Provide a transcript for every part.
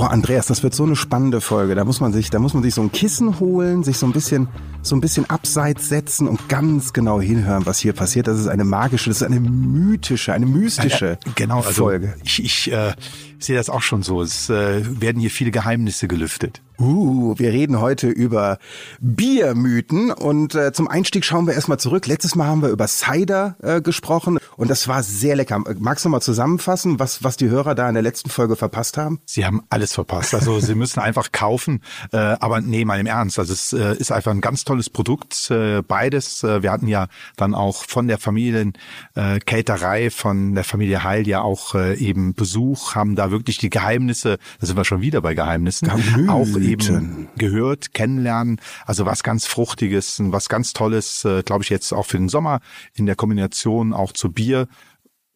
Boah, Andreas, das wird so eine spannende Folge. Da muss man sich, da muss man sich so ein Kissen holen, sich so ein bisschen, so ein bisschen abseits setzen und ganz genau hinhören, was hier passiert. Das ist eine magische, das ist eine mythische, eine mystische ja, genau, also Folge. Ich, ich äh, sehe das auch schon so. Es äh, werden hier viele Geheimnisse gelüftet. Uh, wir reden heute über Biermythen und äh, zum Einstieg schauen wir erstmal zurück. Letztes Mal haben wir über Cider äh, gesprochen und das war sehr lecker. Magst du mal zusammenfassen, was, was die Hörer da in der letzten Folge verpasst haben? Sie haben alles verpasst. Also sie müssen einfach kaufen, äh, aber nee, mal im Ernst. Also es äh, ist einfach ein ganz tolles Produkt, äh, beides. Äh, wir hatten ja dann auch von der Familien äh, Caterei, von der Familie Heil ja auch äh, eben Besuch, haben da wirklich die Geheimnisse, da sind wir schon wieder bei Geheimnissen, Gemüten. auch eben gehört, kennenlernen. Also was ganz Fruchtiges, was ganz Tolles, äh, glaube ich jetzt auch für den Sommer in der Kombination auch zu Bier.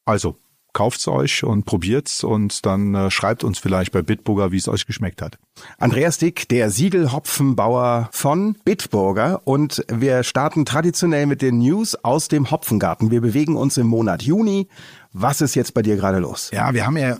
Also kauft's euch und probiert's und dann äh, schreibt uns vielleicht bei Bitburger, wie es euch geschmeckt hat. Andreas Dick, der Siegelhopfenbauer von Bitburger und wir starten traditionell mit den News aus dem Hopfengarten. Wir bewegen uns im Monat Juni. Was ist jetzt bei dir gerade los? Ja, wir haben ja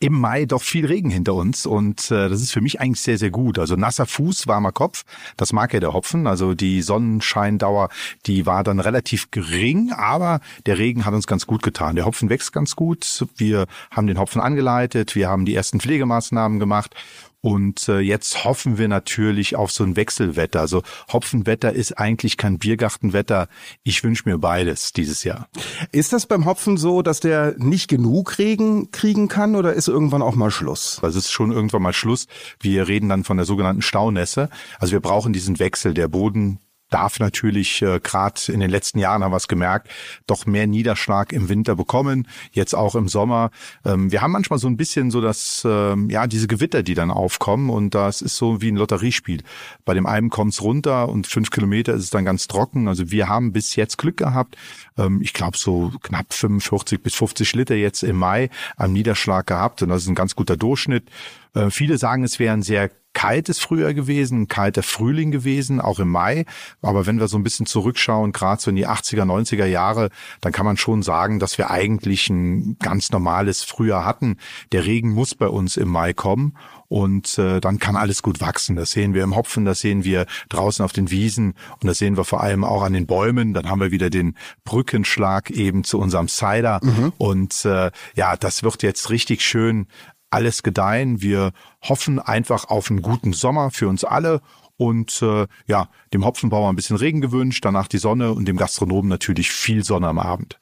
im Mai doch viel Regen hinter uns und äh, das ist für mich eigentlich sehr, sehr gut. Also nasser Fuß, warmer Kopf, das mag ja der Hopfen. Also die Sonnenscheindauer, die war dann relativ gering, aber der Regen hat uns ganz gut getan. Der Hopfen wächst ganz gut. Wir haben den Hopfen angeleitet, wir haben die ersten Pflegemaßnahmen gemacht und äh, jetzt hoffen wir natürlich auf so ein Wechselwetter. Also Hopfenwetter ist eigentlich kein Biergartenwetter. Ich wünsche mir beides dieses Jahr. Ist das beim Hopfen so, dass der nicht genug Regen kriegen kann oder ist irgendwann auch mal Schluss? Also es ist schon irgendwann mal Schluss. Wir reden dann von der sogenannten Staunässe. Also wir brauchen diesen Wechsel. Der Boden darf natürlich äh, gerade in den letzten Jahren haben wir es gemerkt, doch mehr Niederschlag im Winter bekommen, jetzt auch im Sommer. Ähm, wir haben manchmal so ein bisschen so das, ähm, ja, diese Gewitter, die dann aufkommen und das ist so wie ein Lotteriespiel. Bei dem einen kommt's runter und fünf Kilometer ist es dann ganz trocken. Also wir haben bis jetzt Glück gehabt. Ähm, ich glaube so knapp 45 bis 50 Liter jetzt im Mai am Niederschlag gehabt und das ist ein ganz guter Durchschnitt. Äh, viele sagen, es wäre ein sehr kaltes Frühjahr gewesen, ein kalter Frühling gewesen, auch im Mai. Aber wenn wir so ein bisschen zurückschauen, gerade so in die 80er, 90er Jahre, dann kann man schon sagen, dass wir eigentlich ein ganz normales Frühjahr hatten. Der Regen muss bei uns im Mai kommen und äh, dann kann alles gut wachsen. Das sehen wir im Hopfen, das sehen wir draußen auf den Wiesen und das sehen wir vor allem auch an den Bäumen. Dann haben wir wieder den Brückenschlag eben zu unserem Cider mhm. und äh, ja, das wird jetzt richtig schön alles gedeihen. Wir hoffen einfach auf einen guten Sommer für uns alle und äh, ja, dem Hopfenbauer ein bisschen Regen gewünscht, danach die Sonne und dem Gastronomen natürlich viel Sonne am Abend.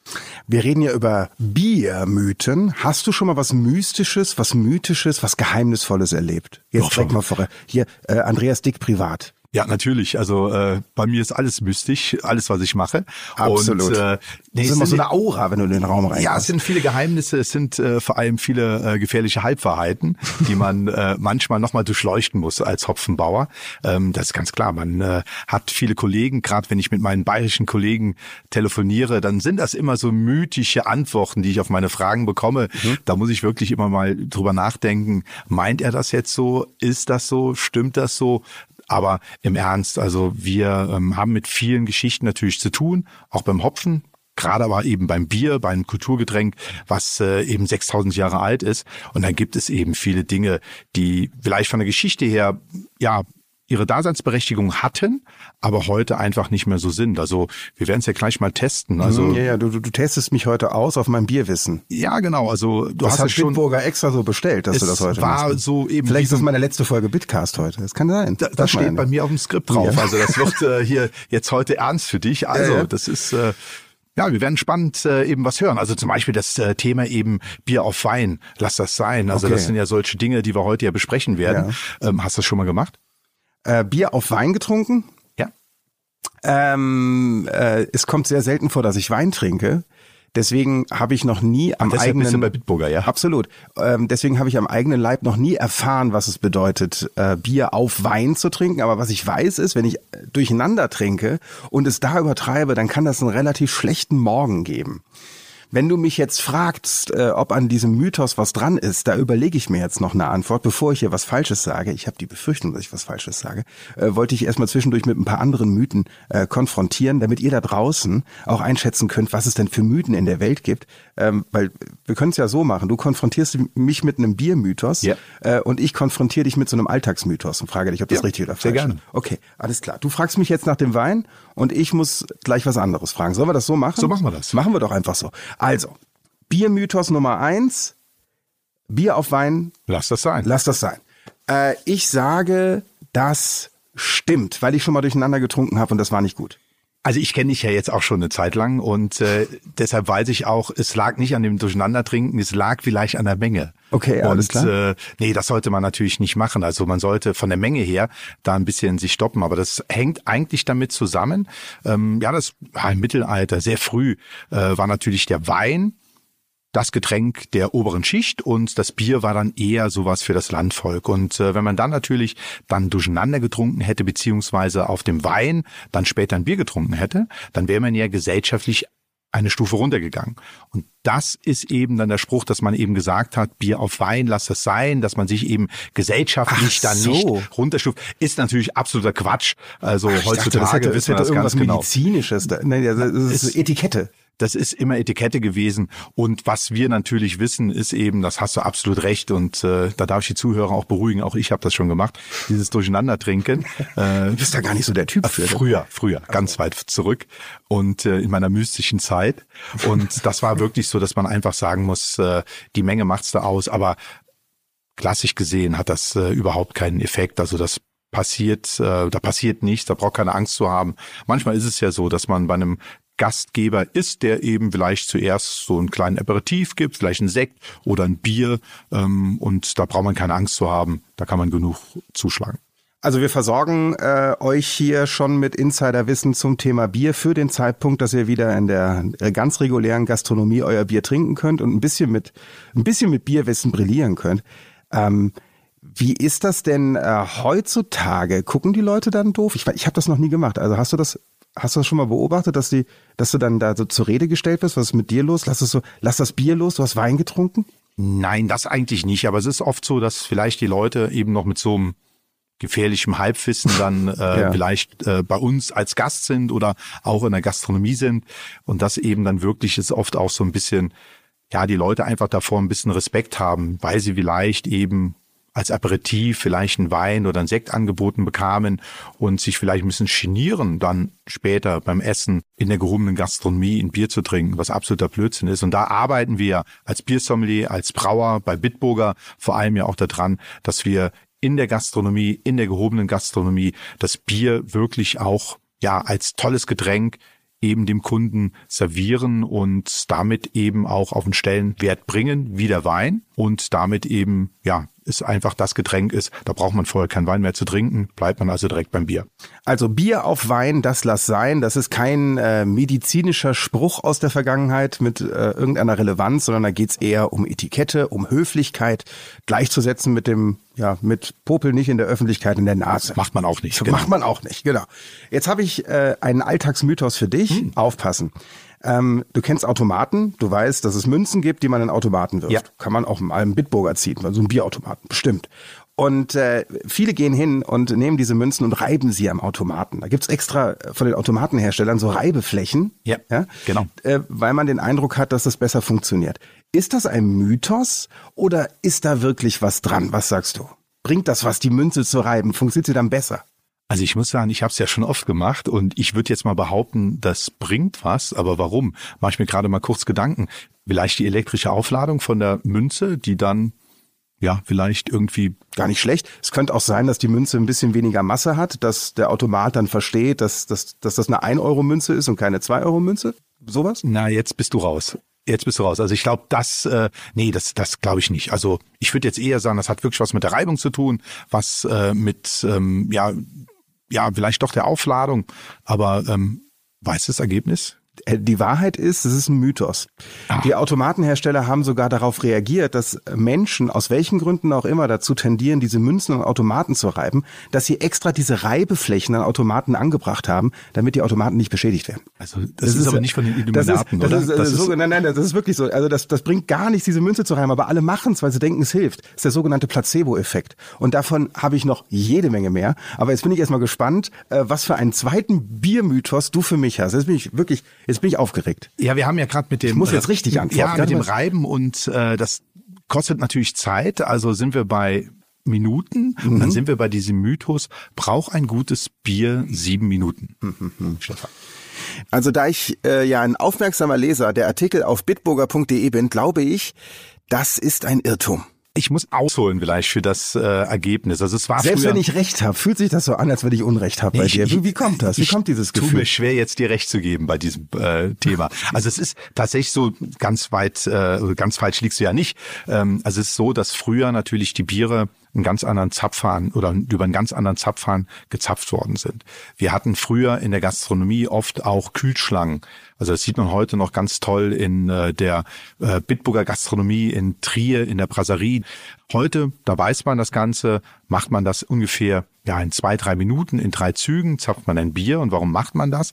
Wir reden ja über Biermythen. Hast du schon mal was Mystisches, was Mythisches, was Geheimnisvolles erlebt? Jetzt direkt mal vor. Hier, äh, Andreas Dick privat. Ja, natürlich. Also äh, bei mir ist alles mystisch, alles, was ich mache. Absolut. Und, äh, nee, das ist immer so eine Aura, wenn du in den Raum rein Ja, es sind viele Geheimnisse, es sind äh, vor allem viele äh, gefährliche Halbwahrheiten, die man äh, manchmal nochmal durchleuchten muss als Hopfenbauer. Ähm, das ist ganz klar. Man äh, hat viele Kollegen, gerade wenn ich mit meinen bayerischen Kollegen telefoniere, dann sind das immer so mythische Antworten, die ich auf meine Fragen bekomme. Mhm. Da muss ich wirklich immer mal drüber nachdenken. Meint er das jetzt so? Ist das so? Stimmt das so? Aber im Ernst, also wir ähm, haben mit vielen Geschichten natürlich zu tun, auch beim Hopfen, gerade aber eben beim Bier, beim Kulturgetränk, was äh, eben 6000 Jahre alt ist. Und dann gibt es eben viele Dinge, die vielleicht von der Geschichte her, ja, ihre Daseinsberechtigung hatten, aber heute einfach nicht mehr so sind. Also wir werden es ja gleich mal testen. Also mhm, ja, ja, du, du testest mich heute aus auf mein Bierwissen. Ja, genau. Also du das hast hat es schon Bitburger extra so bestellt, dass du das heute war machst. so eben. Vielleicht ist das meine letzte Folge Bitcast heute. Das kann sein. Da, das steht bei mir auf dem Skript drauf. Ja. Also das wird äh, hier jetzt heute ernst für dich. Also Ja, ja. das ist äh, ja, wir werden spannend äh, eben was hören. Also zum Beispiel das äh, Thema eben Bier auf Wein. Lass das sein. Also Okay. das sind ja solche Dinge, die wir heute ja besprechen werden. Ähm, hast du das schon mal gemacht? Äh, Bier auf Wein getrunken? Ja. Ähm, äh, es kommt sehr selten vor, dass ich Wein trinke. Deswegen habe ich noch nie am bist du eigenen bei Bitburger, ja? Absolut. Ähm, deswegen habe ich am eigenen Leib noch nie erfahren, was es bedeutet, äh, Bier auf Wein zu trinken. Aber was ich weiß, ist, wenn ich äh, durcheinander trinke und es da übertreibe, dann kann das einen relativ schlechten Morgen geben. Wenn du mich jetzt fragst, äh, ob an diesem Mythos was dran ist, da überlege ich mir jetzt noch eine Antwort, bevor ich hier was Falsches sage. Ich habe die Befürchtung, dass ich was Falsches sage. Äh, wollte ich erstmal zwischendurch mit ein paar anderen Mythen äh, konfrontieren, damit ihr da draußen auch einschätzen könnt, was es denn für Mythen in der Welt gibt. Ähm, weil wir können es ja so machen. Du konfrontierst mich mit einem Biermythos Ja. äh, und ich konfrontiere dich mit so einem Alltagsmythos und frage dich, ob das Ja, richtig oder falsch ist. Okay, alles klar. Du fragst mich jetzt nach dem Wein und ich muss gleich was anderes fragen. Sollen wir das so machen? So machen wir das. Machen wir doch einfach so. Also, Biermythos Nummer eins. Bier auf Wein, Lass das sein. lass das sein. Äh, ich sage, das stimmt, weil ich schon mal durcheinander getrunken habe und das war nicht gut. Also ich kenne dich ja jetzt auch schon eine Zeit lang und äh, deshalb weiß ich auch, es lag nicht an dem Durcheinandertrinken, es lag vielleicht an der Menge. Okay, und, alles klar. Äh, nee, das sollte man natürlich nicht machen. Also man sollte von der Menge her da ein bisschen sich stoppen. Aber das hängt eigentlich damit zusammen. Ähm, ja, das ja, im Mittelalter sehr früh äh, war natürlich der Wein das Getränk der oberen Schicht und das Bier war dann eher sowas für das Landvolk. Und äh, wenn man dann natürlich dann durcheinander getrunken hätte, beziehungsweise auf dem Wein dann später ein Bier getrunken hätte, dann wäre man ja gesellschaftlich eine Stufe runtergegangen. Und das ist eben dann der Spruch, dass man eben gesagt hat, Bier auf Wein, lass das sein, dass man sich eben gesellschaftlich Ach dann so. nicht runterstuft, ist natürlich absoluter Quatsch. Also dachte, heutzutage das hätte, das wissen wir das irgendwas ganz genau. Medizinisches. Da, nee, das ist, Ist- Etikette. Das ist immer Etikette gewesen. Und was wir natürlich wissen, ist eben, das hast du absolut recht. Und äh, da darf ich die Zuhörer auch beruhigen. Auch ich habe das schon gemacht. Dieses Durcheinandertrinken. Äh, Du bist da gar nicht so der Typ für. ne? früher, früher, ganz weit zurück. Und äh, in meiner mystischen Zeit. Und das war wirklich so, dass man einfach sagen muss, äh, die Menge macht's da aus. Aber klassisch gesehen hat das äh, überhaupt keinen Effekt. Also das passiert, äh, da passiert nichts, da braucht keine Angst zu haben. Manchmal ist es ja so, dass man bei einem Gastgeber ist, der eben vielleicht zuerst so einen kleinen Aperitif gibt, vielleicht ein Sekt oder ein Bier ähm, und da braucht man keine Angst zu haben, da kann man genug zuschlagen. Also wir versorgen äh, euch hier schon mit Insiderwissen zum Thema Bier für den Zeitpunkt, dass ihr wieder in der äh, ganz regulären Gastronomie euer Bier trinken könnt und ein bisschen mit ein bisschen mit Bierwissen brillieren könnt. Ähm, wie ist das denn äh, heutzutage? Gucken die Leute dann doof? Ich, ich habe das noch nie gemacht. Also hast du das hast du das schon mal beobachtet, dass die dass du dann da so zur Rede gestellt wirst? Was ist mit dir los? Lass es so lass das Bier los. Du hast Wein getrunken? Nein, das eigentlich nicht. Aber es ist oft so, dass vielleicht die Leute eben noch mit so einem gefährlichem Halbwissen dann äh, Ja. vielleicht äh, bei uns als Gast sind oder auch in der Gastronomie sind und das eben dann wirklich ist oft auch so ein bisschen, ja, die Leute einfach davor ein bisschen Respekt haben, weil sie vielleicht eben als Aperitif vielleicht einen Wein oder einen Sekt angeboten bekamen und sich vielleicht ein bisschen genieren, dann später beim Essen in der gehobenen Gastronomie ein Bier zu trinken, was absoluter Blödsinn ist. Und da arbeiten wir als Biersommelier, als Brauer bei Bitburger vor allem ja auch daran, dass wir in der Gastronomie, in der gehobenen Gastronomie das Bier wirklich auch ja als tolles Getränk eben dem Kunden servieren und damit eben auch auf einen Stellenwert bringen, wie der Wein und damit eben, ja, es einfach das Getränk ist, da braucht man vorher keinen Wein mehr zu trinken, bleibt man also direkt beim Bier. Also Bier auf Wein, das lass sein. Das ist kein äh, medizinischer Spruch aus der Vergangenheit mit äh, irgendeiner Relevanz, sondern da geht's eher um Etikette, um Höflichkeit, gleichzusetzen mit dem, ja, mit Popel nicht in der Öffentlichkeit in der Nase. Macht man auch nicht. So Macht man auch nicht, genau. Jetzt habe ich äh, einen Alltagsmythos für dich. Hm. Aufpassen. Ähm, du kennst Automaten, du weißt, dass es Münzen gibt, die man in Automaten wirft. Ja. Kann man auch mal einen Bitburger ziehen, also einen Bierautomaten, bestimmt. Und äh, viele gehen hin und nehmen diese Münzen und reiben sie am Automaten. Da gibt's extra äh, von den Automatenherstellern so Reibeflächen, Ja, genau. äh, weil man den Eindruck hat, dass das besser funktioniert. Ist das ein Mythos oder ist da wirklich was dran? Was sagst du? Bringt das was, die Münze zu reiben? Funktioniert sie dann besser? Also ich muss sagen, ich habe es ja schon oft gemacht und ich würde jetzt mal behaupten, das bringt was, aber warum? Mache ich mir gerade mal kurz Gedanken. Vielleicht die elektrische Aufladung von der Münze, die dann ja vielleicht irgendwie Gar nicht schlecht. Es könnte auch sein, dass die Münze ein bisschen weniger Masse hat, dass der Automat dann versteht, dass, dass, dass das eine 1-Euro-Münze ist und keine 2-Euro-Münze. Sowas? Na, jetzt bist du raus. Jetzt bist du raus. Also ich glaube, das, äh, nee, das, das glaube ich nicht. Also ich würde jetzt eher sagen, das hat wirklich was mit der Reibung zu tun, was äh, mit, ähm, ja, ja, vielleicht doch der Aufladung. Aber ähm, das Ergebnis? Äh, die Wahrheit ist, es ist ein Mythos. Ach. Die Automatenhersteller haben sogar darauf reagiert, dass Menschen aus welchen Gründen auch immer dazu tendieren, diese Münzen an Automaten zu reiben, dass sie extra diese Reibeflächen an Automaten angebracht haben, damit die Automaten nicht beschädigt werden. Also das, das ist, ist aber nicht von den Illuminaten, das ist, das Ist, das so, nein, nein, das ist wirklich so. Also das, das bringt gar nichts, diese Münze zu reiben, aber alle machen es, weil sie denken, es hilft. Das ist der sogenannte Placebo-Effekt. Und davon habe ich noch jede Menge mehr. Aber jetzt bin ich erstmal gespannt, äh, was für einen zweiten Biermythos du für mich hast. Jetzt bin ich wirklich, jetzt bin ich aufgeregt. Ja, wir haben ja gerade mit dem. Ich muss jetzt richtig antworten. Ja, mit dem Reiben und äh, das kostet natürlich Zeit. Also sind wir bei Minuten mhm. und dann sind wir bei diesem Mythos, braucht ein gutes Bier sieben Minuten. Mhm. Stefan. Also da ich äh, ja ein aufmerksamer Leser der Artikel auf bitburger.de bin, glaube ich, das ist ein Irrtum. Ich muss ausholen vielleicht für das äh, Ergebnis. Also es war Selbst wenn ich recht habe, fühlt sich das so an, als wenn ich Unrecht habe bei ich, dir. Wie, wie kommt das? Wie kommt dieses Gefühl? Tut mir schwer, jetzt dir recht zu geben bei diesem äh, Thema. Also es ist tatsächlich so ganz weit, äh, ganz falsch liegst du ja nicht. Ähm, also es ist so, dass früher natürlich die Biere einen ganz anderen Zapfhahn oder über einen ganz anderen Zapfhahn gezapft worden sind. Wir hatten früher in der Gastronomie oft auch Kühlschlangen. Also das sieht man heute noch ganz toll in äh, der äh, Bitburger Gastronomie in Trier, in der Brasserie. Heute, da weiß man das Ganze, macht man das ungefähr ja in zwei, drei Minuten, in drei Zügen, zapft man ein Bier. Und warum macht man das?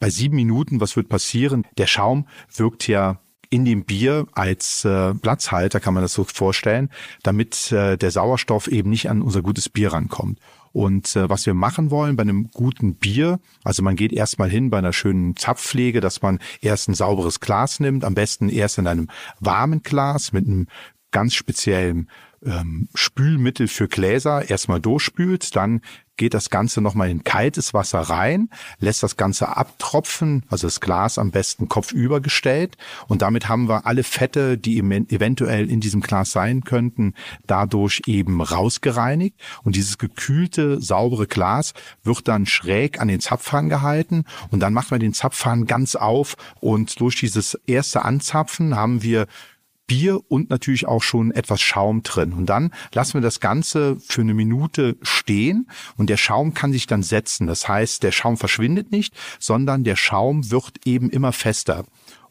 Bei sieben Minuten, was wird passieren? Der Schaum wirkt ja in dem Bier als äh, Platzhalter, kann man das so vorstellen, damit äh, der Sauerstoff eben nicht an unser gutes Bier rankommt. Und äh, was wir machen wollen bei einem guten Bier, also man geht erstmal hin bei einer schönen Zapfpflege, dass man erst ein sauberes Glas nimmt, am besten erst in einem warmen Glas mit einem ganz speziellen ähm, Spülmittel für Gläser erstmal durchspült, dann geht das Ganze nochmal in kaltes Wasser rein, lässt das Ganze abtropfen, also das Glas am besten kopfüber gestellt und damit haben wir alle Fette, die eventuell in diesem Glas sein könnten, dadurch eben rausgereinigt. Und dieses gekühlte, saubere Glas wird dann schräg an den Zapfhahn gehalten. Und dann macht man den Zapfhahn ganz auf. Und durch dieses erste Anzapfen haben wir Bier und natürlich auch schon etwas Schaum drin. Und dann lassen wir das Ganze für eine Minute stehen und der Schaum kann sich dann setzen. Das heißt, der Schaum verschwindet nicht, sondern der Schaum wird eben immer fester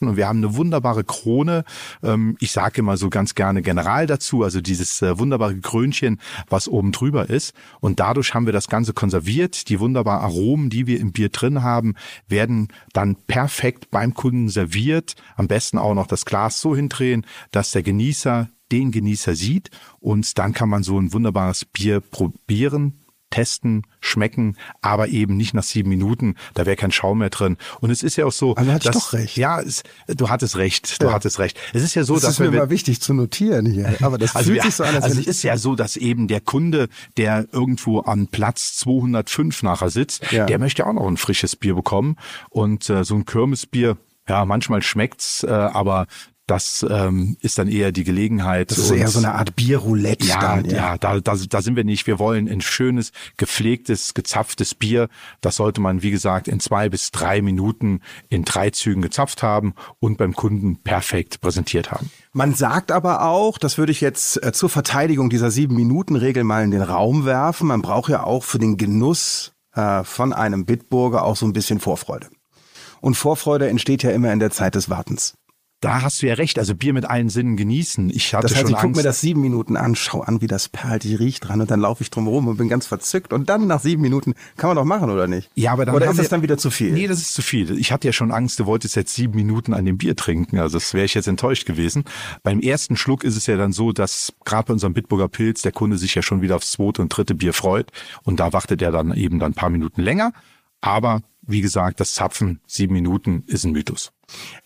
und wir haben eine wunderbare Krone. Ähm, ich sage immer so ganz gerne General dazu, also dieses äh, wunderbare Krönchen, was oben drüber ist. Und dadurch haben wir das Ganze konserviert. Die wunderbaren Aromen, die wir im Bier drin haben, werden dann perfekt beim Kunden serviert. Am besten auch noch das Glas so hindrehen, dass der Genießer den Genießer sieht und dann kann man so ein wunderbares Bier probieren testen, schmecken, aber eben nicht nach sieben Minuten. Da wäre kein Schaum mehr drin. Und es ist ja auch so. Also hatte dass, doch recht. Ja, es, du hattest recht. Du ja. hattest recht. Es ist ja so, das dass ist mir mal wichtig zu notieren hier. Aber das also fühlt wir, sich so an, als also es ist ja so, dass eben der Kunde, der irgendwo an Platz 205 nachher sitzt, ja. der möchte auch noch ein frisches Bier bekommen. Und äh, so ein Kirmesbier, ja, manchmal schmeckt's, äh, aber das ähm, ist dann eher die Gelegenheit. Das ist eher so eine Art Bierroulette. Ja, dann, ja, ja da, da, da sind wir nicht. Wir wollen ein schönes, gepflegtes, gezapftes Bier. Das sollte man, wie gesagt, in zwei bis drei Minuten in drei Zügen gezapft haben und beim Kunden perfekt präsentiert haben. Man sagt aber auch, das würde ich jetzt äh, zur Verteidigung dieser sieben Minuten Regel mal in den Raum werfen. Man braucht ja auch für den Genuss äh, von einem Bitburger auch so ein bisschen Vorfreude. Und Vorfreude entsteht ja immer in der Zeit des Wartens. Da hast du ja recht, also Bier mit allen Sinnen genießen. Ich hatte das heißt, schon ich guck mir das sieben Minuten an, schau an, wie das perlt, ich riech dran und dann laufe ich drum rum und bin ganz verzückt und dann nach sieben Minuten kann man doch machen oder nicht? Ja, aber dann oder ist das dann wieder zu viel? Nee, das ist zu viel. Ich hatte ja schon Angst, du wolltest jetzt sieben Minuten an dem Bier trinken, also das wäre ich jetzt enttäuscht gewesen. Beim ersten Schluck ist es ja dann so, dass gerade bei unserem Bitburger Pilz der Kunde sich ja schon wieder aufs zweite und dritte Bier freut und da wartet er dann eben dann ein paar Minuten länger. Aber wie gesagt, das Zapfen sieben Minuten ist ein Mythos.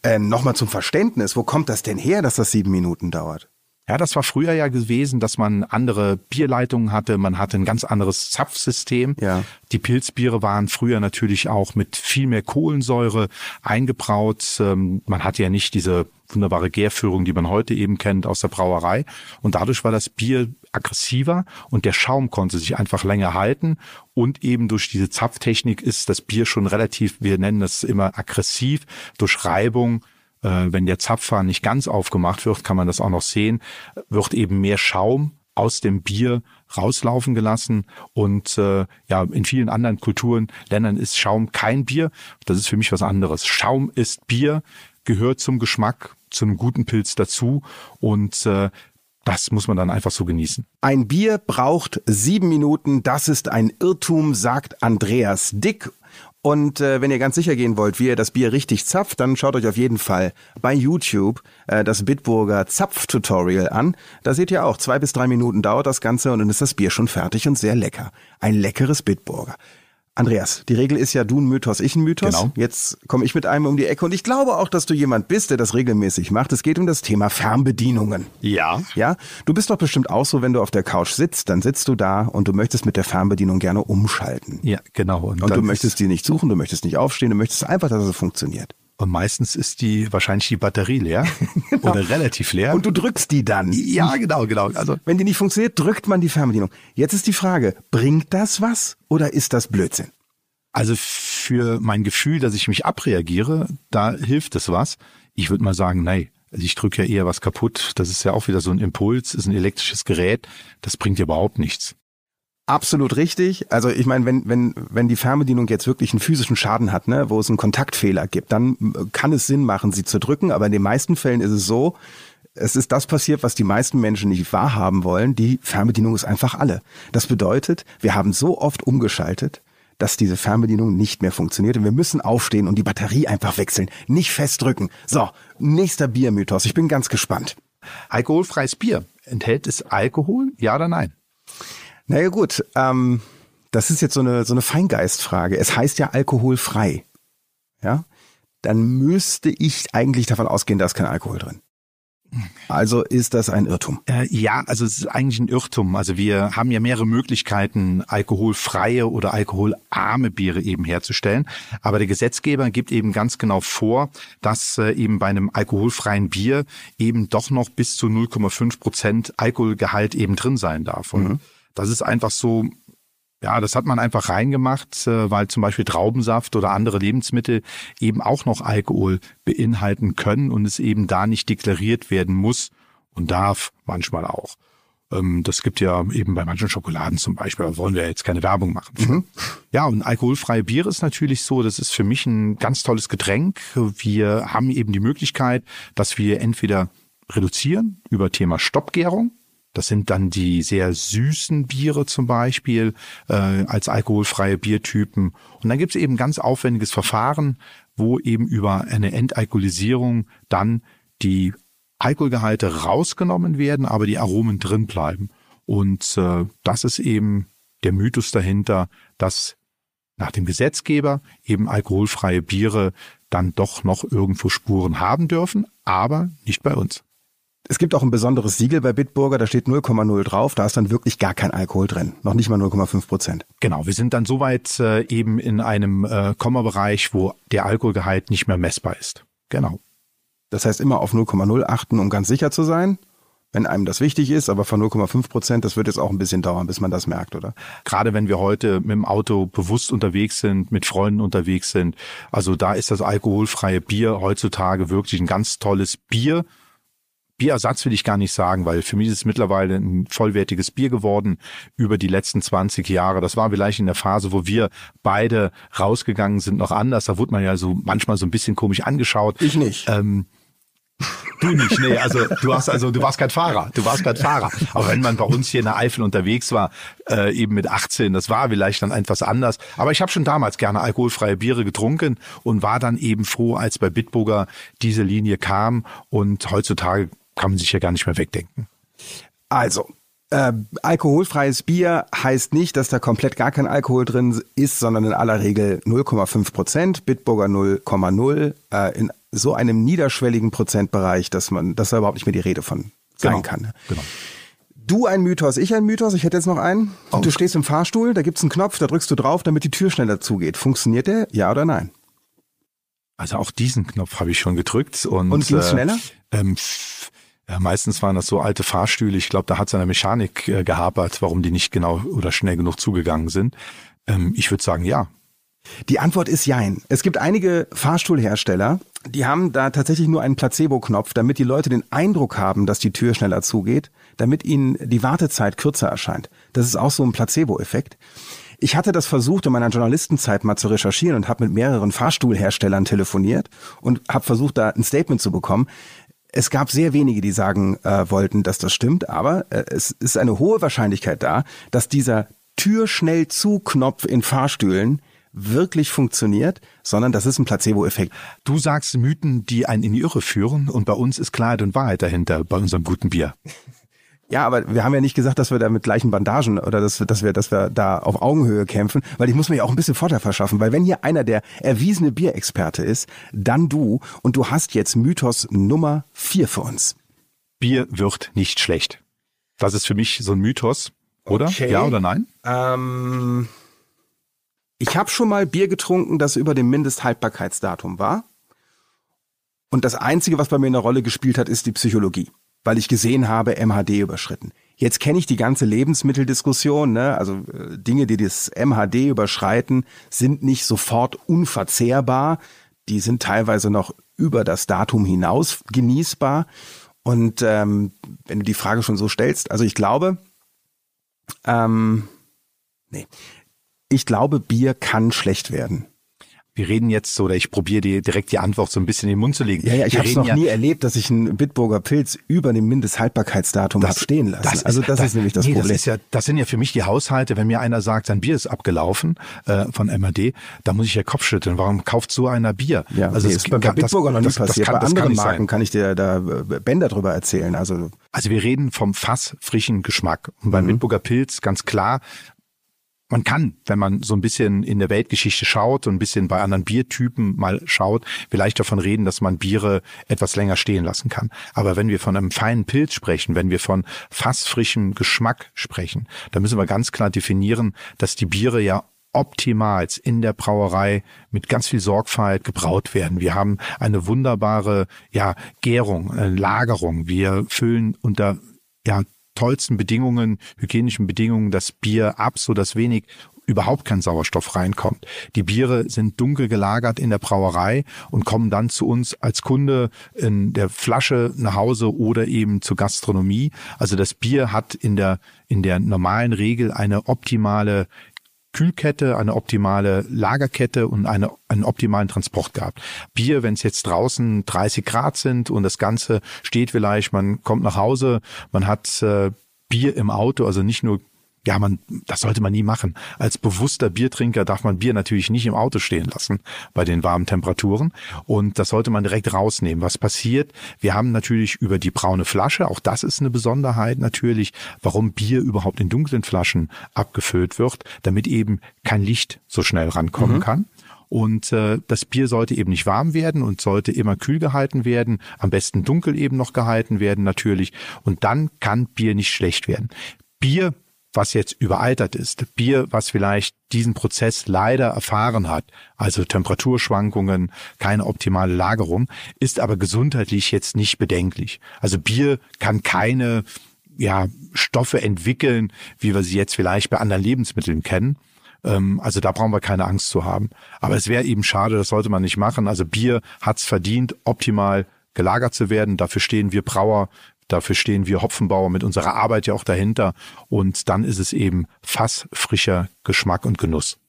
Äh, Nochmal zum Verständnis, wo kommt das denn her, dass das sieben Minuten dauert? Ja, das war früher ja gewesen, dass man andere Bierleitungen hatte, man hatte ein ganz anderes Zapfsystem. Ja. Die Pilzbiere waren früher natürlich auch mit viel mehr Kohlensäure eingebraut. Ähm, man hatte ja nicht diese wunderbare Gärführung, die man heute eben kennt aus der Brauerei. Und dadurch war das Bier aggressiver und der Schaum konnte sich einfach länger halten. Und eben durch diese Zapftechnik ist das Bier schon relativ, wir nennen das immer aggressiv, durch Reibung äh, wenn der Zapfer nicht ganz aufgemacht wird, kann man das auch noch sehen, wird eben mehr Schaum aus dem Bier rauslaufen gelassen. Und äh, ja, in vielen anderen Kulturen, Ländern ist Schaum kein Bier. Das ist für mich was anderes. Schaum ist Bier, gehört zum Geschmack, zu einem guten Pilz dazu. Und äh, das muss man dann einfach so genießen. Ein Bier braucht sieben Minuten. Das ist ein Irrtum, sagt Andreas Dick. Und äh, wenn ihr ganz sicher gehen wollt, wie ihr das Bier richtig zapft, dann schaut euch auf jeden Fall bei YouTube äh, das Bitburger Zapf-Tutorial an. Da seht ihr auch, zwei bis drei Minuten dauert das Ganze und dann ist das Bier schon fertig und sehr lecker. Ein leckeres Bitburger. Andreas, die Regel ist ja du ein Mythos, ich ein Mythos. Genau. Jetzt komme ich mit einem um die Ecke und ich glaube auch, dass du jemand bist, der das regelmäßig macht. Es geht um das Thema Fernbedienungen. Ja. Ja, du bist doch bestimmt auch so, wenn du auf der Couch sitzt, dann sitzt du da und du möchtest mit der Fernbedienung gerne umschalten. Ja, genau. Und, du dann möchtest die nicht suchen, du möchtest nicht aufstehen, du möchtest einfach, dass es funktioniert. Und meistens ist die wahrscheinlich die Batterie leer oder relativ leer. Und du drückst die dann. ja, genau, genau. Also Wenn die nicht funktioniert, drückt man die Fernbedienung. Jetzt ist die Frage, bringt das was oder ist das Blödsinn? Also für mein Gefühl, dass ich mich abreagiere, da hilft es was. Ich würde mal sagen, nein. Also ich drücke ja eher was kaputt. Das ist ja auch wieder so ein Impuls, ist ein elektrisches Gerät. Das bringt ja überhaupt nichts. Absolut richtig. Also ich meine, wenn, wenn, wenn die Fernbedienung jetzt wirklich einen physischen Schaden hat, ne, wo es einen Kontaktfehler gibt, dann äh, kann es Sinn machen, sie zu drücken. Aber in den meisten Fällen ist es so, es ist das passiert, was die meisten Menschen nicht wahrhaben wollen. Die Fernbedienung ist einfach alle. Das bedeutet, wir haben so oft umgeschaltet, dass diese Fernbedienung nicht mehr funktioniert und wir müssen aufstehen und die Batterie einfach wechseln, nicht festdrücken. So, nächster Biermythos. Ich bin ganz gespannt. Alkoholfreies Bier. Enthält es Alkohol? Ja oder nein? Naja gut, ähm, das ist jetzt so eine, so eine Feingeistfrage. Es heißt ja alkoholfrei. Ja? Dann müsste ich eigentlich davon ausgehen, da ist kein Alkohol drin. Also ist das ein Irrtum. Äh, ja, also es ist eigentlich ein Irrtum. Also wir haben ja mehrere Möglichkeiten, alkoholfreie oder alkoholarme Biere eben herzustellen. Aber der Gesetzgeber gibt eben ganz genau vor, dass äh, eben bei einem alkoholfreien Bier eben doch noch bis zu 0,5 Prozent Alkoholgehalt eben drin sein darf. Und das ist einfach so ja, das hat man einfach reingemacht, äh, weil zum Beispiel Traubensaft oder andere Lebensmittel eben auch noch Alkohol beinhalten können und es eben da nicht deklariert werden muss und darf manchmal auch. Ähm, Das gibt ja eben bei manchen Schokoladen zum Beispiel, da wollen wir jetzt keine Werbung machen. Ja, und alkoholfreie Bier ist natürlich so, das ist für mich ein ganz tolles Getränk. Wir haben eben die Möglichkeit, dass wir entweder reduzieren über Thema Stoppgärung, das sind dann die sehr süßen Biere zum Beispiel äh, als alkoholfreie Biertypen. Und dann gibt es eben ganz aufwendiges Verfahren, wo eben über eine Entalkoholisierung dann die Alkoholgehalte rausgenommen werden, aber die Aromen drin bleiben. Und äh, das ist eben der Mythos dahinter, dass nach dem Gesetzgeber eben alkoholfreie Biere dann doch noch irgendwo Spuren haben dürfen, aber nicht bei uns. Es gibt auch ein besonderes Siegel bei Bitburger, da steht 0,0 drauf, da ist dann wirklich gar kein Alkohol drin. Noch nicht mal 0,5 Prozent. Genau, wir sind dann soweit äh, eben in einem äh, Kommabereich, wo der Alkoholgehalt nicht mehr messbar ist. Genau. Das heißt immer auf 0,0 achten, um ganz sicher zu sein, wenn einem das wichtig ist, aber von 0,5 Prozent, das wird jetzt auch ein bisschen dauern, bis man das merkt, oder? Gerade wenn wir heute mit dem Auto bewusst unterwegs sind, mit Freunden unterwegs sind, also da ist das alkoholfreie Bier heutzutage wirklich ein ganz tolles Bier. Bierersatz will ich gar nicht sagen, weil für mich ist es mittlerweile ein vollwertiges Bier geworden über die letzten 20 Jahre. Das war vielleicht in der Phase, wo wir beide rausgegangen sind, noch anders. Da wurde man ja so manchmal so ein bisschen komisch angeschaut. Ich nicht. Ähm, Du nicht, nee, also du hast also du warst kein Fahrer, du warst kein Fahrer. Aber wenn man bei uns hier in der Eifel unterwegs war, äh, eben mit 18, das war vielleicht dann etwas anders. Aber ich habe schon damals gerne alkoholfreie Biere getrunken und war dann eben froh, als bei Bitburger diese Linie kam. Und heutzutage kann man sich ja gar nicht mehr wegdenken. Also, äh, alkoholfreies Bier heißt nicht, dass da komplett gar kein Alkohol drin ist, sondern in aller Regel 0,5 Prozent, Bitburger 0,0, äh, in so einem niederschwelligen Prozentbereich, dass man, dass da überhaupt nicht mehr die Rede von sein Genau. kann. Genau. Du ein Mythos, ich ein Mythos, ich hätte jetzt noch einen. Oh. Du stehst im Fahrstuhl, da gibt's einen Knopf, da drückst du drauf, damit die Tür schneller zugeht. Funktioniert der? Ja oder nein? Also auch diesen Knopf habe ich schon gedrückt und, Und ging's schneller? Ähm, ja, meistens waren das so alte Fahrstühle. Ich glaube, da hat es an der Mechanik äh, gehapert, warum die nicht genau oder schnell genug zugegangen sind. Ähm, ich würde sagen, ja. Die Antwort ist Jein. Es gibt einige Fahrstuhlhersteller, die haben da tatsächlich nur einen Placebo-Knopf, damit die Leute den Eindruck haben, dass die Tür schneller zugeht, damit ihnen die Wartezeit kürzer erscheint. Das ist auch so ein Placebo-Effekt. Ich hatte das versucht, in meiner Journalistenzeit mal zu recherchieren und habe mit mehreren Fahrstuhlherstellern telefoniert und habe versucht, da ein Statement zu bekommen. Es gab sehr wenige, die sagen äh, wollten, dass das stimmt, aber äh, es ist eine hohe Wahrscheinlichkeit da, dass dieser Tür schnell zu Knopf in Fahrstühlen wirklich funktioniert, sondern das ist ein Placebo-Effekt. Du sagst Mythen, die einen in die Irre führen und bei uns ist Klarheit und Wahrheit dahinter bei unserem guten Bier. Ja, aber wir haben ja nicht gesagt, dass wir da mit gleichen Bandagen oder dass, dass wir, dass wir da auf Augenhöhe kämpfen, weil ich muss mir ja auch ein bisschen Vorteil verschaffen, weil wenn hier einer der erwiesene Bierexperte ist, dann du und du hast jetzt Mythos Nummer vier für uns. Bier wird nicht schlecht. Das ist für mich so ein Mythos, oder? Okay. Ja oder nein? Ähm ich habe schon mal Bier getrunken, das über dem Mindesthaltbarkeitsdatum war. Und das Einzige, was bei mir eine Rolle gespielt hat, ist die Psychologie, weil ich gesehen habe, MHD überschritten. Jetzt kenne ich die ganze Lebensmitteldiskussion, ne? also äh, Dinge, die das MHD überschreiten, sind nicht sofort unverzehrbar. Die sind teilweise noch über das Datum hinaus genießbar. Und ähm, wenn du die Frage schon so stellst, also ich glaube, ähm, nee, ich glaube, Bier kann schlecht werden. Wir reden jetzt so, oder ich probiere dir direkt die Antwort so ein bisschen in den Mund zu legen. Ja, ja, ich habe noch ja, nie erlebt, dass ich einen Bitburger Pilz über dem Mindesthaltbarkeitsdatum habe stehen lassen. Das also das, das ist nämlich das nee, Problem. Das, ist ja, das sind ja für mich die Haushalte, wenn mir einer sagt, sein Bier ist abgelaufen äh, von MAD, da muss ich ja Kopf schütteln. Warum kauft so einer Bier? Ja, also nee, ist bei, bei Bitburger noch nie das, passiert. Kann, bei anderen Marken sein. kann ich dir da äh, Bänder drüber erzählen. Also also wir reden vom fassfrischen Geschmack. Und beim mhm. Bitburger Pilz ganz klar, man kann, wenn man so ein bisschen in der Weltgeschichte schaut und ein bisschen bei anderen Biertypen mal schaut, vielleicht davon reden, dass man Biere etwas länger stehen lassen kann. Aber wenn wir von einem feinen Pilz sprechen, wenn wir von fassfrischem Geschmack sprechen, dann müssen wir ganz klar definieren, dass die Biere ja optimals in der Brauerei mit ganz viel Sorgfalt gebraut werden. Wir haben eine wunderbare ja, Gärung, eine Lagerung. Wir füllen unter ja, tollsten Bedingungen, hygienischen Bedingungen das Bier ab, so dass wenig überhaupt kein Sauerstoff reinkommt. Die Biere sind dunkel gelagert in der Brauerei und kommen dann zu uns als Kunde in der Flasche nach Hause oder eben zur Gastronomie. Also das Bier hat in der, in der normalen Regel eine optimale Kühlkette, eine optimale Lagerkette und eine, einen optimalen Transport gehabt. Bier, wenn es jetzt draußen 30 Grad sind und das Ganze steht vielleicht, man kommt nach Hause, man hat äh, Bier im Auto, also nicht nur ja, man, das sollte man nie machen. Als bewusster Biertrinker darf man Bier natürlich nicht im Auto stehen lassen bei den warmen Temperaturen. Und das sollte man direkt rausnehmen. Was passiert? Wir haben natürlich über die braune Flasche, auch das ist eine Besonderheit natürlich, warum Bier überhaupt in dunklen Flaschen abgefüllt wird, damit eben kein Licht so schnell rankommen mhm. kann. Und äh, das Bier sollte eben nicht warm werden und sollte immer kühl gehalten werden, am besten dunkel eben noch gehalten werden natürlich. Und dann kann Bier nicht schlecht werden. Bier was jetzt überaltert ist, Bier, was vielleicht diesen Prozess leider erfahren hat, also Temperaturschwankungen, keine optimale Lagerung, ist aber gesundheitlich jetzt nicht bedenklich. Also Bier kann keine ja, Stoffe entwickeln, wie wir sie jetzt vielleicht bei anderen Lebensmitteln kennen. Ähm, also da brauchen wir keine Angst zu haben. Aber es wäre eben schade, das sollte man nicht machen. Also Bier hat's verdient, optimal gelagert zu werden. Dafür stehen wir Brauer Dafür stehen wir Hopfenbauer mit unserer Arbeit ja auch dahinter. Und dann ist es eben fassfrischer Geschmack und Genuss.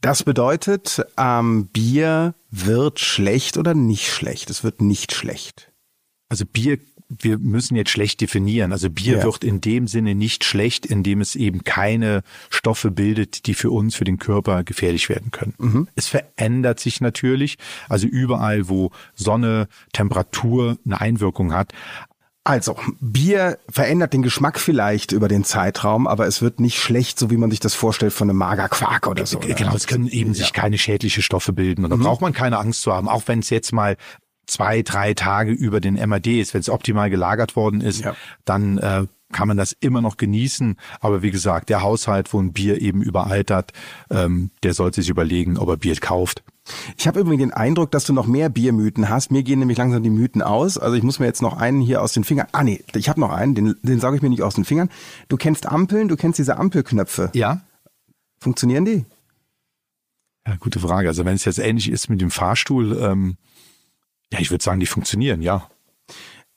Das bedeutet, ähm, Bier wird schlecht oder nicht schlecht. Es wird nicht schlecht. Also Bier wir müssen jetzt schlecht definieren. Also Bier ja. wird in dem Sinne nicht schlecht, indem es eben keine Stoffe bildet, die für uns, für den Körper gefährlich werden können. Mhm. Es verändert sich natürlich. Also überall, wo Sonne, Temperatur eine Einwirkung hat. Also, Bier verändert den Geschmack vielleicht über den Zeitraum, aber es wird nicht schlecht, so wie man sich das vorstellt von einem Magerquark oder so. Genau, oder? es können eben ja. sich keine schädliche Stoffe bilden und da mhm. braucht man keine Angst zu haben, auch wenn es jetzt mal zwei, drei Tage über den MAD ist, wenn es optimal gelagert worden ist, ja. dann äh, kann man das immer noch genießen. Aber wie gesagt, der Haushalt, wo ein Bier eben überaltert, ähm, der sollte sich überlegen, ob er Bier kauft. Ich habe übrigens den Eindruck, dass du noch mehr Biermythen hast. Mir gehen nämlich langsam die Mythen aus. Also ich muss mir jetzt noch einen hier aus den Fingern. Ah nee, ich habe noch einen, den, den sauge ich mir nicht aus den Fingern. Du kennst Ampeln, du kennst diese Ampelknöpfe. Ja. Funktionieren die? Ja, gute Frage. Also wenn es jetzt ähnlich ist mit dem Fahrstuhl, ähm, ja, ich würde sagen, die funktionieren, ja.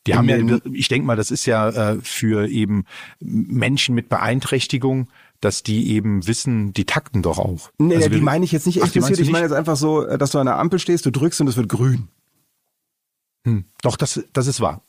Die haben ja, ich denke mal, das ist ja äh, für eben Menschen mit Beeinträchtigung, dass die eben wissen, die takten doch auch. Nee, also die meine ich jetzt nicht explizit. Ich meine jetzt einfach so, dass du an der Ampel stehst, du drückst und es wird grün. Hm, doch, das, das ist wahr.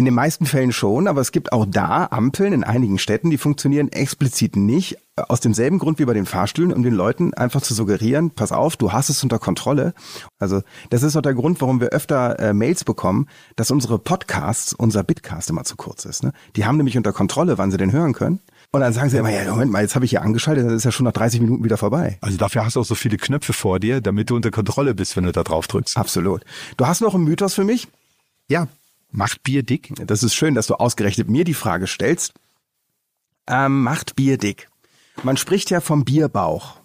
In den meisten Fällen schon, aber es gibt auch da Ampeln in einigen Städten, die funktionieren explizit nicht. Aus demselben Grund wie bei den Fahrstühlen, um den Leuten einfach zu suggerieren, pass auf, du hast es unter Kontrolle. Also das ist auch der Grund, warum wir öfter äh, Mails bekommen, dass unsere Podcasts, unser Bitcast immer zu kurz ist. Ne? Die haben nämlich unter Kontrolle, wann sie den hören können. Und dann sagen sie immer, ja, Moment mal, jetzt habe ich hier angeschaltet, dann ist ja schon nach 30 Minuten wieder vorbei. Also dafür hast du auch so viele Knöpfe vor dir, damit du unter Kontrolle bist, wenn du da drauf drückst. Absolut. Du hast noch einen Mythos für mich? Ja, Macht Bier dick? Das ist schön, dass du ausgerechnet mir die Frage stellst. Ähm, macht Bier dick? Man spricht ja vom Bierbauch.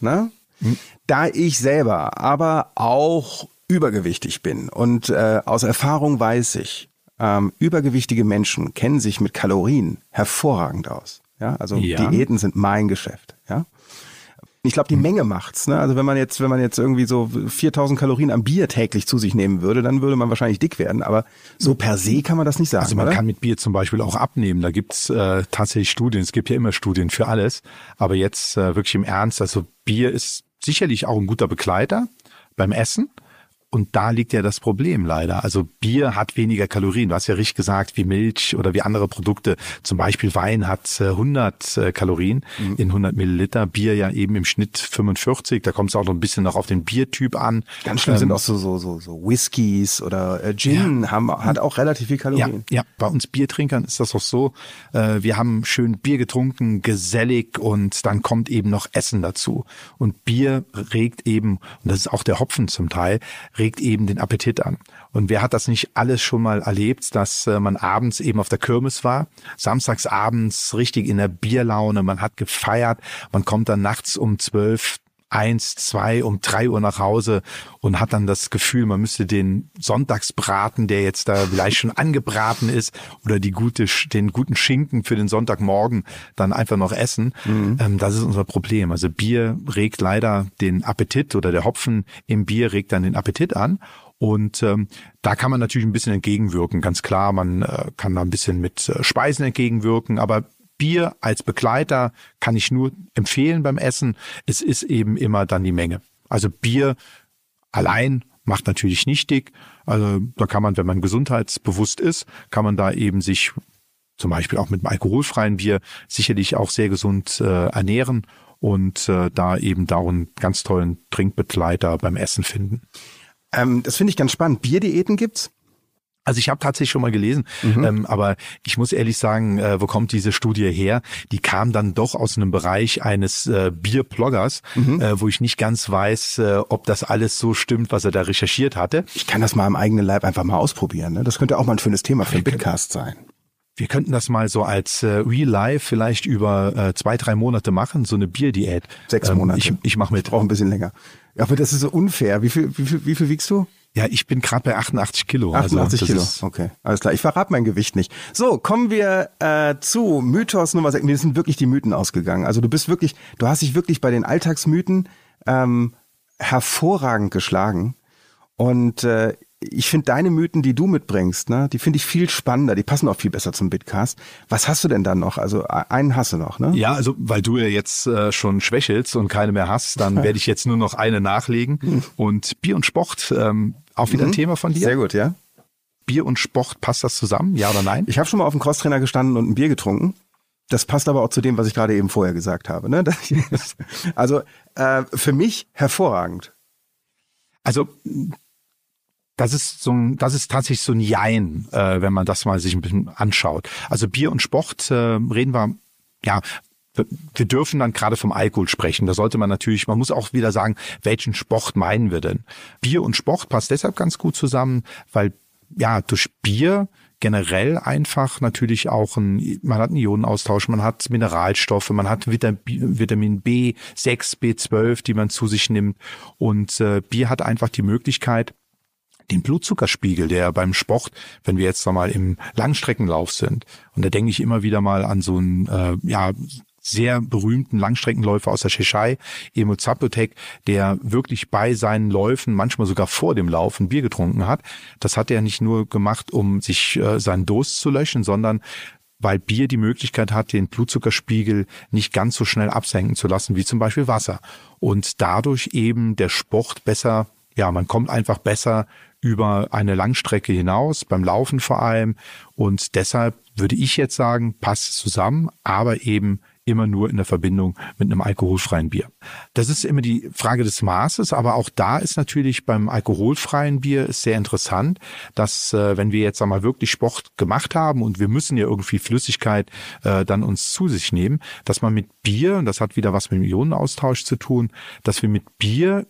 Ne? Hm. Da ich selber aber auch übergewichtig bin und äh, aus Erfahrung weiß ich, ähm, übergewichtige Menschen kennen sich mit Kalorien hervorragend aus. Ja, also ja. Diäten sind mein Geschäft. Ja, ich glaube, die Menge macht's. Ne? Also wenn man jetzt, wenn man jetzt irgendwie so 4000 Kalorien am Bier täglich zu sich nehmen würde, dann würde man wahrscheinlich dick werden. Aber so per se kann man das nicht sagen. Also man oder? kann mit Bier zum Beispiel auch abnehmen. Da gibt's äh, tatsächlich Studien. Es gibt ja immer Studien für alles. Aber jetzt äh, wirklich im Ernst. Also Bier ist sicherlich auch ein guter Begleiter beim Essen. Und da liegt ja das Problem leider. Also Bier hat weniger Kalorien. Du hast ja richtig gesagt, wie Milch oder wie andere Produkte. Zum Beispiel Wein hat 100 äh, Kalorien mhm. in 100 Milliliter. Bier ja eben im Schnitt 45. Da kommt es auch noch ein bisschen noch auf den Biertyp an. Ganz schlimm ähm, sind auch so, so, so, so Whiskys oder äh, Gin ja. haben, hat auch relativ viel Kalorien. Ja, ja, bei uns Biertrinkern ist das auch so. Äh, wir haben schön Bier getrunken, gesellig und dann kommt eben noch Essen dazu. Und Bier regt eben, und das ist auch der Hopfen zum Teil, regt eben den Appetit an. Und wer hat das nicht alles schon mal erlebt, dass äh, man abends eben auf der Kirmes war, samstags abends richtig in der Bierlaune, man hat gefeiert, man kommt dann nachts um zwölf, eins, zwei, um drei Uhr nach Hause und hat dann das Gefühl, man müsste den Sonntagsbraten, der jetzt da vielleicht schon angebraten ist, oder die gute, den guten Schinken für den Sonntagmorgen dann einfach noch essen. Mhm. Ähm, das ist unser Problem. Also Bier regt leider den Appetit oder der Hopfen im Bier regt dann den Appetit an. Und ähm, da kann man natürlich ein bisschen entgegenwirken, ganz klar. Man äh, kann da ein bisschen mit äh, Speisen entgegenwirken, aber Bier als Begleiter kann ich nur empfehlen beim Essen. Es ist eben immer dann die Menge. Also Bier allein macht natürlich nicht dick. Also da kann man, wenn man gesundheitsbewusst ist, kann man da eben sich zum Beispiel auch mit einem alkoholfreien Bier sicherlich auch sehr gesund äh, ernähren und äh, da eben da einen ganz tollen Trinkbegleiter beim Essen finden. Ähm, das finde ich ganz spannend. Bierdiäten gibt's? Also ich habe tatsächlich schon mal gelesen, mhm. ähm, aber ich muss ehrlich sagen, äh, wo kommt diese Studie her? Die kam dann doch aus einem Bereich eines äh, Bierbloggers, mhm. äh, wo ich nicht ganz weiß, äh, ob das alles so stimmt, was er da recherchiert hatte. Ich kann das mal im eigenen Leib einfach mal ausprobieren. Ne? Das könnte auch mal ein schönes Thema für einen Bitcast sein. Wir könnten das mal so als äh, Real Life vielleicht über äh, zwei, drei Monate machen, so eine Bierdiät. Sechs ähm, Monate. Ich, ich mache mit. Ich brauche ein bisschen länger. Ja, aber das ist so unfair. Wie viel, wie viel, wie viel wiegst du? Ja, ich bin gerade bei 88 Kilo. 88 also, Kilo, okay. Alles klar. Ich verrate mein Gewicht nicht. So, kommen wir äh, zu Mythos Nummer 6. Mir sind wirklich die Mythen ausgegangen. Also du bist wirklich, du hast dich wirklich bei den Alltagsmythen ähm, hervorragend geschlagen. Und äh, ich finde deine Mythen, die du mitbringst, ne, die finde ich viel spannender, die passen auch viel besser zum Bitcast. Was hast du denn dann noch? Also einen hast du noch, ne? Ja, also weil du ja jetzt äh, schon schwächelst und keine mehr hast, dann werde ich jetzt nur noch eine nachlegen. Und Bier und Sport, ähm, auch wieder mhm. ein Thema von dir. Sehr gut, ja. Bier und Sport, passt das zusammen, ja oder nein? Ich habe schon mal auf dem Crosstrainer gestanden und ein Bier getrunken. Das passt aber auch zu dem, was ich gerade eben vorher gesagt habe. Ne? also äh, für mich hervorragend. Also das ist so ein, das ist tatsächlich so ein Jein, äh, wenn man das mal sich ein bisschen anschaut. Also Bier und Sport äh, reden wir, ja, wir dürfen dann gerade vom Alkohol sprechen. Da sollte man natürlich, man muss auch wieder sagen, welchen Sport meinen wir denn? Bier und Sport passt deshalb ganz gut zusammen, weil ja durch Bier generell einfach natürlich auch ein, man hat einen Ionenaustausch, man hat Mineralstoffe, man hat Vitamin B6, B12, die man zu sich nimmt und äh, Bier hat einfach die Möglichkeit, den Blutzuckerspiegel, der beim Sport, wenn wir jetzt mal im Langstreckenlauf sind, und da denke ich immer wieder mal an so ein, äh, ja, sehr berühmten Langstreckenläufer aus der Tschechei, Emo Zapotek, der wirklich bei seinen Läufen, manchmal sogar vor dem Laufen, Bier getrunken hat. Das hat er nicht nur gemacht, um sich äh, seinen Durst zu löschen, sondern weil Bier die Möglichkeit hat, den Blutzuckerspiegel nicht ganz so schnell absenken zu lassen wie zum Beispiel Wasser. Und dadurch eben der Sport besser, ja, man kommt einfach besser über eine Langstrecke hinaus, beim Laufen vor allem. Und deshalb würde ich jetzt sagen, passt zusammen, aber eben immer nur in der Verbindung mit einem alkoholfreien Bier. Das ist immer die Frage des Maßes, aber auch da ist natürlich beim alkoholfreien Bier sehr interessant, dass äh, wenn wir jetzt einmal wirklich Sport gemacht haben und wir müssen ja irgendwie Flüssigkeit äh, dann uns zu sich nehmen, dass man mit Bier, und das hat wieder was mit dem Ionenaustausch zu tun, dass wir mit Bier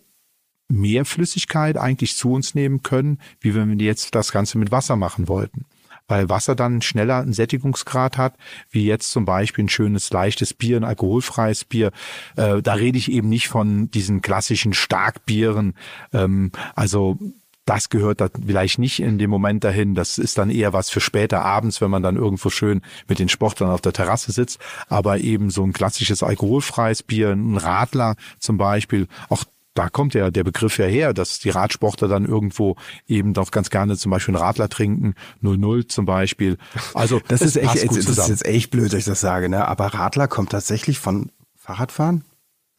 mehr Flüssigkeit eigentlich zu uns nehmen können, wie wenn wir jetzt das Ganze mit Wasser machen wollten weil Wasser dann schneller einen Sättigungsgrad hat, wie jetzt zum Beispiel ein schönes, leichtes Bier, ein alkoholfreies Bier. Äh, da rede ich eben nicht von diesen klassischen Starkbieren. Ähm, also das gehört da vielleicht nicht in dem Moment dahin. Das ist dann eher was für später abends, wenn man dann irgendwo schön mit den Sportlern auf der Terrasse sitzt. Aber eben so ein klassisches alkoholfreies Bier, ein Radler zum Beispiel, auch da kommt ja der Begriff ja her, dass die Radsportler dann irgendwo eben doch ganz gerne zum Beispiel einen Radler trinken, 0-0 zum Beispiel. Also das ist echt, das ist jetzt echt blöd, dass ich das sage, ne? Aber Radler kommt tatsächlich von Fahrradfahren?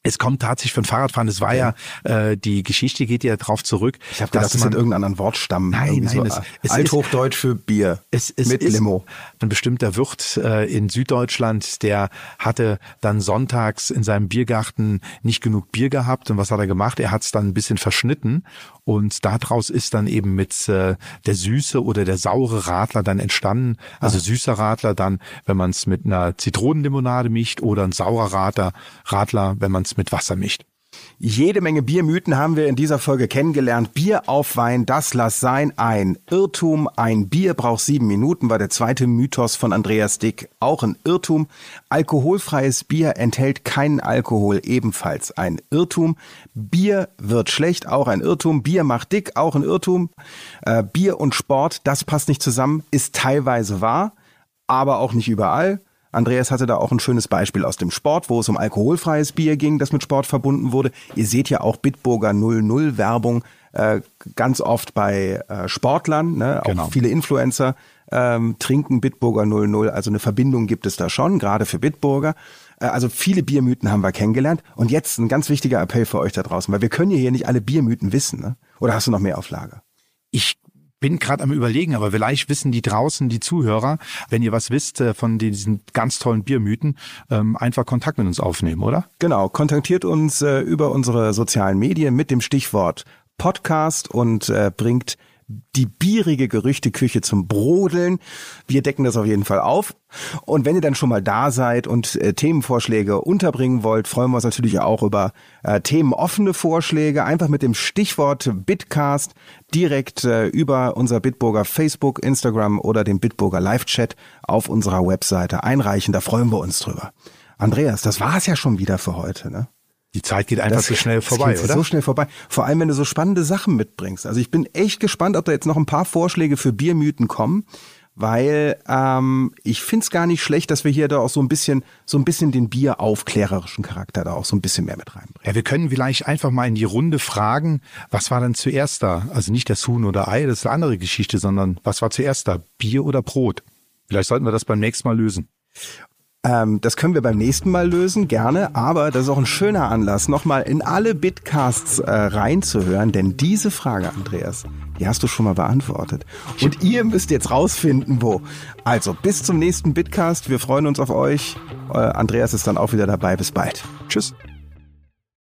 Es kommt tatsächlich von Fahrradfahren. Es war ja, ja äh, die Geschichte geht ja darauf zurück. Ich habe gedacht, das sind irgendeinen anderen Wortstamm. Nein, nein, so, es, es Althochdeutsch für Bier. Es, es mit ist Limo. Ein bestimmter Wirt äh, in Süddeutschland, der hatte dann sonntags in seinem Biergarten nicht genug Bier gehabt. Und was hat er gemacht? Er hat es dann ein bisschen verschnitten und daraus ist dann eben mit äh, der süße oder der saure Radler dann entstanden. Also Ach. süßer Radler dann, wenn man es mit einer Zitronenlimonade mischt oder ein saurer Radler, Radler, wenn man es mit Wasser mischt. Jede Menge Biermythen haben wir in dieser Folge kennengelernt. Bier auf Wein, das lass sein. Ein Irrtum. Ein Bier braucht sieben Minuten, war der zweite Mythos von Andreas Dick. Auch ein Irrtum. Alkoholfreies Bier enthält keinen Alkohol, ebenfalls ein Irrtum. Bier wird schlecht, auch ein Irrtum. Bier macht dick, auch ein Irrtum. Äh, Bier und Sport, das passt nicht zusammen, ist teilweise wahr, aber auch nicht überall. Andreas hatte da auch ein schönes Beispiel aus dem Sport, wo es um alkoholfreies Bier ging, das mit Sport verbunden wurde. Ihr seht ja auch Bitburger 00 Werbung äh, ganz oft bei äh, Sportlern, ne? auch genau. viele Influencer ähm, trinken Bitburger 00, also eine Verbindung gibt es da schon, gerade für Bitburger. Äh, also viele Biermythen haben wir kennengelernt. Und jetzt ein ganz wichtiger Appell für euch da draußen, weil wir können ja hier nicht alle Biermythen wissen. Ne? Oder hast du noch mehr auf Lager? Ich bin gerade am überlegen, aber vielleicht wissen die draußen, die Zuhörer, wenn ihr was wisst äh, von diesen ganz tollen Biermythen, ähm, einfach Kontakt mit uns aufnehmen, oder? Genau, kontaktiert uns äh, über unsere sozialen Medien mit dem Stichwort Podcast und äh, bringt die bierige Gerüchteküche zum Brodeln. Wir decken das auf jeden Fall auf. Und wenn ihr dann schon mal da seid und äh, Themenvorschläge unterbringen wollt, freuen wir uns natürlich auch über äh, themenoffene Vorschläge. Einfach mit dem Stichwort Bitcast direkt äh, über unser Bitburger Facebook, Instagram oder den Bitburger Live-Chat auf unserer Webseite einreichen. Da freuen wir uns drüber. Andreas, das war's ja schon wieder für heute, ne? Die Zeit geht einfach so schnell vorbei, oder? So schnell vorbei. Vor allem, wenn du so spannende Sachen mitbringst. Also ich bin echt gespannt, ob da jetzt noch ein paar Vorschläge für Biermythen kommen, weil ähm, ich find's gar nicht schlecht, dass wir hier da auch so ein bisschen, so ein bisschen den bieraufklärerischen Charakter da auch so ein bisschen mehr mit reinbringen. Ja, wir können vielleicht einfach mal in die Runde fragen, was war denn zuerst da? Also nicht das Huhn oder Ei, das ist eine andere Geschichte, sondern was war zuerst da? Bier oder Brot? Vielleicht sollten wir das beim nächsten Mal lösen. Ähm, das können wir beim nächsten Mal lösen, gerne. Aber das ist auch ein schöner Anlass, nochmal in alle Bitcasts äh, reinzuhören. Denn diese Frage, Andreas, die hast du schon mal beantwortet. Und ihr müsst jetzt rausfinden, wo. Also, bis zum nächsten Bitcast. Wir freuen uns auf euch. Äh, Andreas ist dann auch wieder dabei. Bis bald. Tschüss.